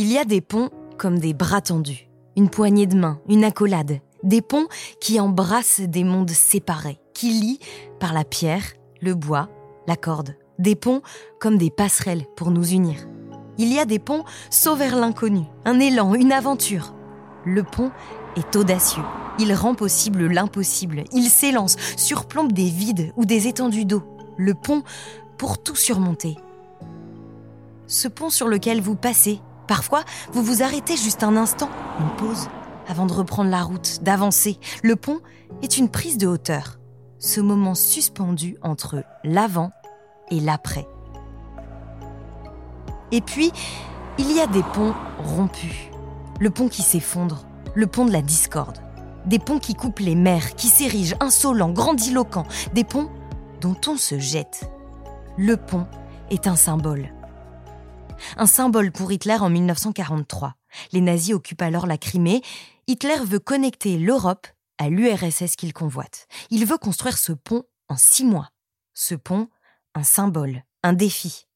Il y a des ponts comme des bras tendus, une poignée de main, une accolade, des ponts qui embrassent des mondes séparés, qui lient par la pierre, le bois, la corde, des ponts comme des passerelles pour nous unir. Il y a des ponts saut vers l'inconnu, un élan, une aventure. Le pont est audacieux. Il rend possible l'impossible. Il s'élance, surplombe des vides ou des étendues d'eau. Le pont pour tout surmonter. Ce pont sur lequel vous passez, parfois vous vous arrêtez juste un instant, une pause, avant de reprendre la route, d'avancer. Le pont est une prise de hauteur. Ce moment suspendu entre l'avant et l'après. Et puis, il y a des ponts rompus. Le pont qui s'effondre, le pont de la discorde. Des ponts qui coupent les mers, qui s'érigent insolents, grandiloquents. Des ponts dont on se jette. Le pont est un symbole. Un symbole pour Hitler en 1943. Les nazis occupent alors la Crimée. Hitler veut connecter l'Europe à l'URSS qu'il convoite. Il veut construire ce pont en six mois. Ce pont, un symbole, un défi.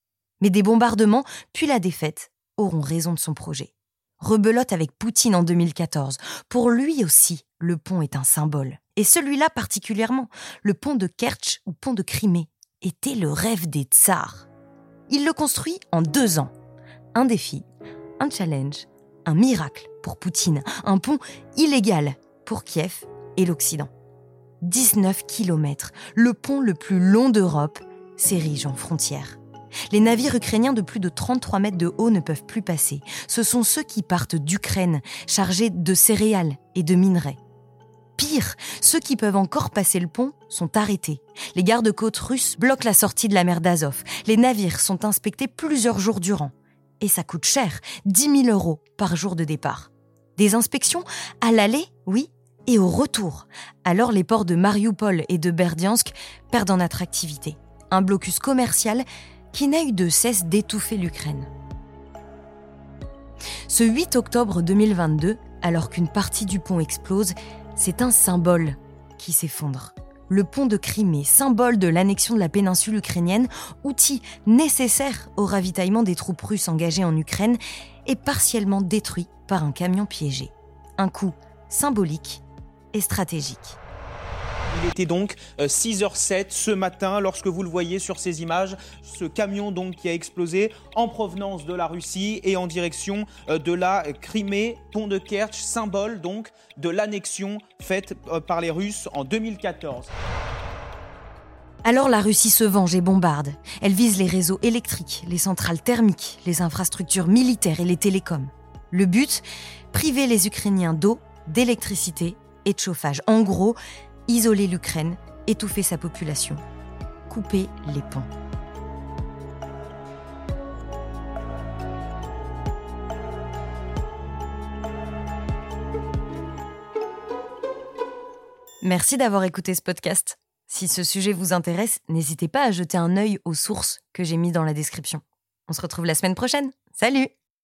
Mais des bombardements, puis la défaite, auront raison de son projet. Rebelote avec Poutine en 2014. Pour lui aussi, le pont est un symbole. Et celui-là particulièrement, le pont de Kerch ou pont de Crimée, était le rêve des tsars. Il le construit en deux ans. Un défi, un challenge, un miracle pour Poutine, un pont illégal pour Kiev et l'Occident. 19 km, le pont le plus long d'Europe, s'érige en frontière. Les navires ukrainiens de plus de 33 mètres de haut ne peuvent plus passer. Ce sont ceux qui partent d'Ukraine, chargés de céréales et de minerais. Pire, ceux qui peuvent encore passer le pont sont arrêtés. Les gardes-côtes russes bloquent la sortie de la mer d'Azov. Les navires sont inspectés plusieurs jours durant. Et ça coûte cher, 10 000 euros par jour de départ. Des inspections à l'aller, oui, et au retour. Alors les ports de Mariupol et de Berdiansk perdent en attractivité. Un blocus commercial qui n'a eu de cesse d'étouffer l'Ukraine. Ce 8 octobre 2022, alors qu'une partie du pont explose, c'est un symbole qui s'effondre. Le pont de Crimée, symbole de l'annexion de la péninsule ukrainienne, outil nécessaire au ravitaillement des troupes russes engagées en Ukraine, est partiellement détruit par un camion piégé. Un coup symbolique et stratégique. Il était donc 6h07 euh, ce matin lorsque vous le voyez sur ces images, ce camion donc qui a explosé en provenance de la Russie et en direction euh, de la Crimée, pont de Kerch, symbole donc de l'annexion faite euh, par les Russes en 2014. Alors la Russie se venge et bombarde. Elle vise les réseaux électriques, les centrales thermiques, les infrastructures militaires et les télécoms. Le but Priver les Ukrainiens d'eau, d'électricité et de chauffage. En gros, isoler l'Ukraine, étouffer sa population, couper les ponts. Merci d'avoir écouté ce podcast. Si ce sujet vous intéresse, n'hésitez pas à jeter un œil aux sources que j'ai mis dans la description. On se retrouve la semaine prochaine. Salut